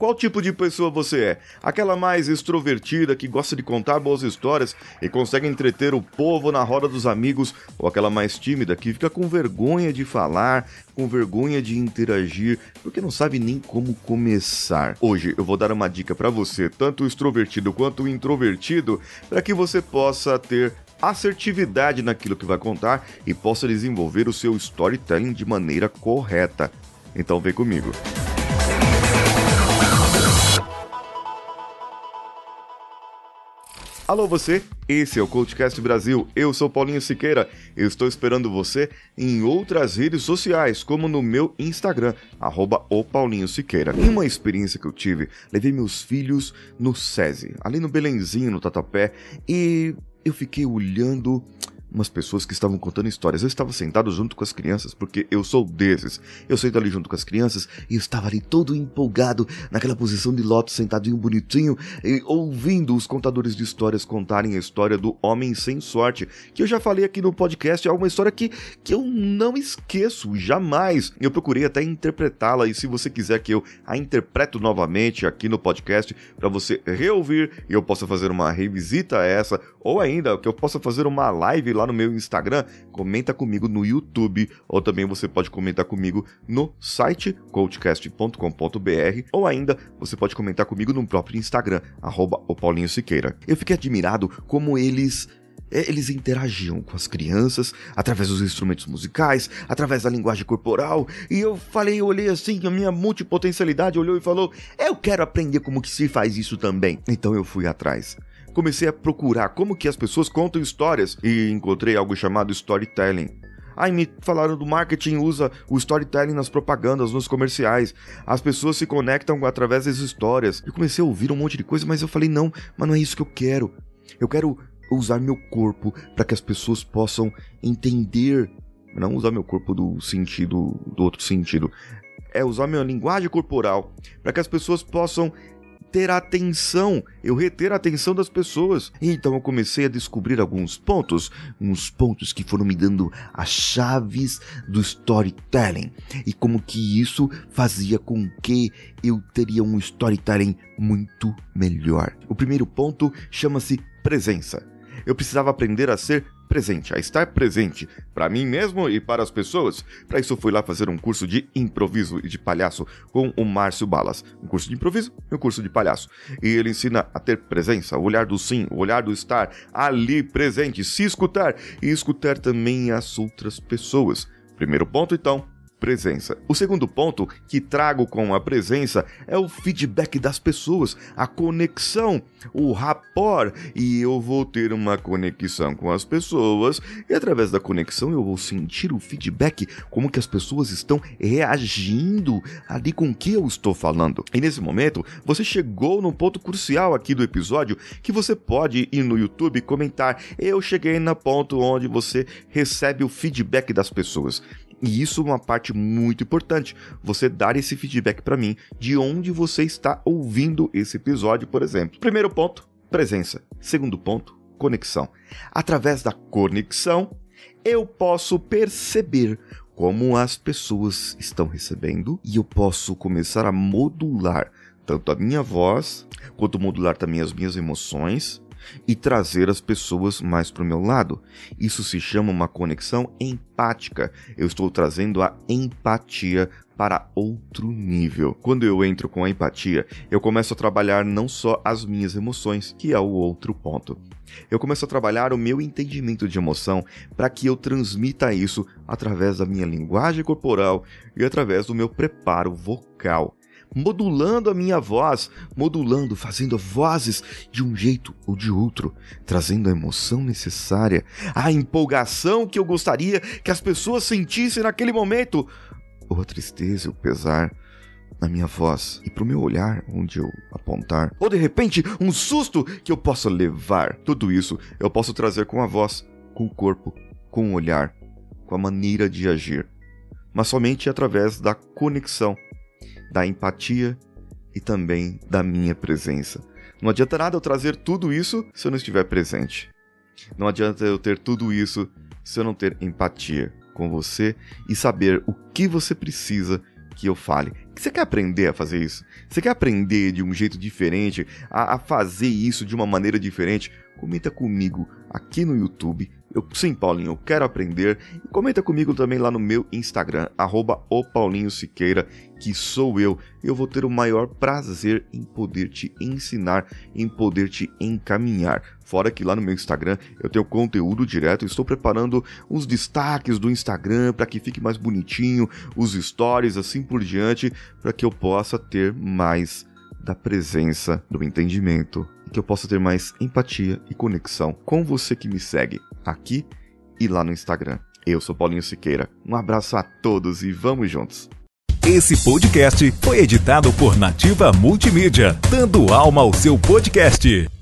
Qual tipo de pessoa você é? Aquela mais extrovertida que gosta de contar boas histórias e consegue entreter o povo na roda dos amigos, ou aquela mais tímida que fica com vergonha de falar, com vergonha de interagir, porque não sabe nem como começar. Hoje eu vou dar uma dica para você, tanto extrovertido quanto introvertido, para que você possa ter assertividade naquilo que vai contar e possa desenvolver o seu storytelling de maneira correta. Então vem comigo. Alô você, esse é o Coachcast Brasil, eu sou Paulinho Siqueira, eu estou esperando você em outras redes sociais, como no meu Instagram, arroba o Paulinho Siqueira. Em uma experiência que eu tive, levei meus filhos no SESI, ali no Belenzinho, no Tatapé, e eu fiquei olhando umas pessoas que estavam contando histórias. Eu estava sentado junto com as crianças, porque eu sou desses. Eu sento ali junto com as crianças e estava ali todo empolgado, naquela posição de loto, sentadinho bonitinho, e ouvindo os contadores de histórias contarem a história do Homem Sem Sorte, que eu já falei aqui no podcast, é uma história que, que eu não esqueço, jamais. Eu procurei até interpretá-la, e se você quiser que eu a interpreto novamente aqui no podcast, para você reouvir e eu possa fazer uma revisita a essa, ou ainda que eu possa fazer uma live lá no meu Instagram, comenta comigo no YouTube, ou também você pode comentar comigo no site coachcast.com.br, ou ainda você pode comentar comigo no próprio Instagram, arroba o Paulinho Siqueira. Eu fiquei admirado como eles é, eles interagiam com as crianças através dos instrumentos musicais, através da linguagem corporal, e eu falei, eu olhei assim, a minha multipotencialidade olhou e falou: "Eu quero aprender como que se faz isso também". Então eu fui atrás comecei a procurar como que as pessoas contam histórias e encontrei algo chamado storytelling. Aí me falaram do marketing usa o storytelling nas propagandas, nos comerciais. As pessoas se conectam através das histórias. Eu comecei a ouvir um monte de coisa, mas eu falei não, mas não é isso que eu quero. Eu quero usar meu corpo para que as pessoas possam entender, não usar meu corpo do sentido do outro sentido. É usar minha linguagem corporal para que as pessoas possam ter a atenção, eu reter a atenção das pessoas. Então eu comecei a descobrir alguns pontos, uns pontos que foram me dando as chaves do storytelling e como que isso fazia com que eu teria um storytelling muito melhor. O primeiro ponto chama-se presença. Eu precisava aprender a ser presente, a estar presente para mim mesmo e para as pessoas. Para isso, fui lá fazer um curso de improviso e de palhaço com o Márcio Balas. Um curso de improviso e um curso de palhaço. E ele ensina a ter presença, o olhar do sim, o olhar do estar ali presente, se escutar e escutar também as outras pessoas. Primeiro ponto, então, presença. O segundo ponto que trago com a presença é o feedback das pessoas, a conexão, o rapport, e eu vou ter uma conexão com as pessoas e através da conexão eu vou sentir o feedback, como que as pessoas estão reagindo ali com o que eu estou falando. E nesse momento, você chegou num ponto crucial aqui do episódio que você pode ir no YouTube comentar: "Eu cheguei no ponto onde você recebe o feedback das pessoas". E isso é uma parte muito importante, você dar esse feedback para mim de onde você está ouvindo esse episódio, por exemplo. Primeiro ponto, presença. Segundo ponto, conexão. Através da conexão, eu posso perceber como as pessoas estão recebendo e eu posso começar a modular tanto a minha voz quanto modular também as minhas emoções e trazer as pessoas mais para o meu lado. Isso se chama uma conexão empática. Eu estou trazendo a empatia para outro nível. Quando eu entro com a empatia, eu começo a trabalhar não só as minhas emoções, que é o outro ponto. Eu começo a trabalhar o meu entendimento de emoção para que eu transmita isso através da minha linguagem corporal e através do meu preparo vocal modulando a minha voz, modulando, fazendo vozes de um jeito ou de outro, trazendo a emoção necessária, a empolgação que eu gostaria que as pessoas sentissem naquele momento, ou a tristeza, o pesar na minha voz e pro meu olhar onde eu apontar, ou de repente um susto que eu possa levar. Tudo isso eu posso trazer com a voz, com o corpo, com o olhar, com a maneira de agir, mas somente através da conexão da empatia e também da minha presença. Não adianta nada eu trazer tudo isso se eu não estiver presente. Não adianta eu ter tudo isso se eu não ter empatia com você e saber o que você precisa que eu fale, Você quer aprender a fazer isso? Você quer aprender de um jeito diferente, a, a fazer isso de uma maneira diferente? Comenta comigo aqui no YouTube. Eu, sim, Paulinho, eu quero aprender. E comenta comigo também lá no meu Instagram, arroba o Paulinho Siqueira, que sou eu. Eu vou ter o maior prazer em poder te ensinar, em poder te encaminhar. Fora que lá no meu Instagram eu tenho conteúdo direto, estou preparando os destaques do Instagram para que fique mais bonitinho, os stories assim por diante, para que eu possa ter mais da presença, do entendimento, que eu possa ter mais empatia e conexão com você que me segue aqui e lá no Instagram. Eu sou Paulinho Siqueira. Um abraço a todos e vamos juntos. Esse podcast foi editado por Nativa Multimídia, dando alma ao seu podcast.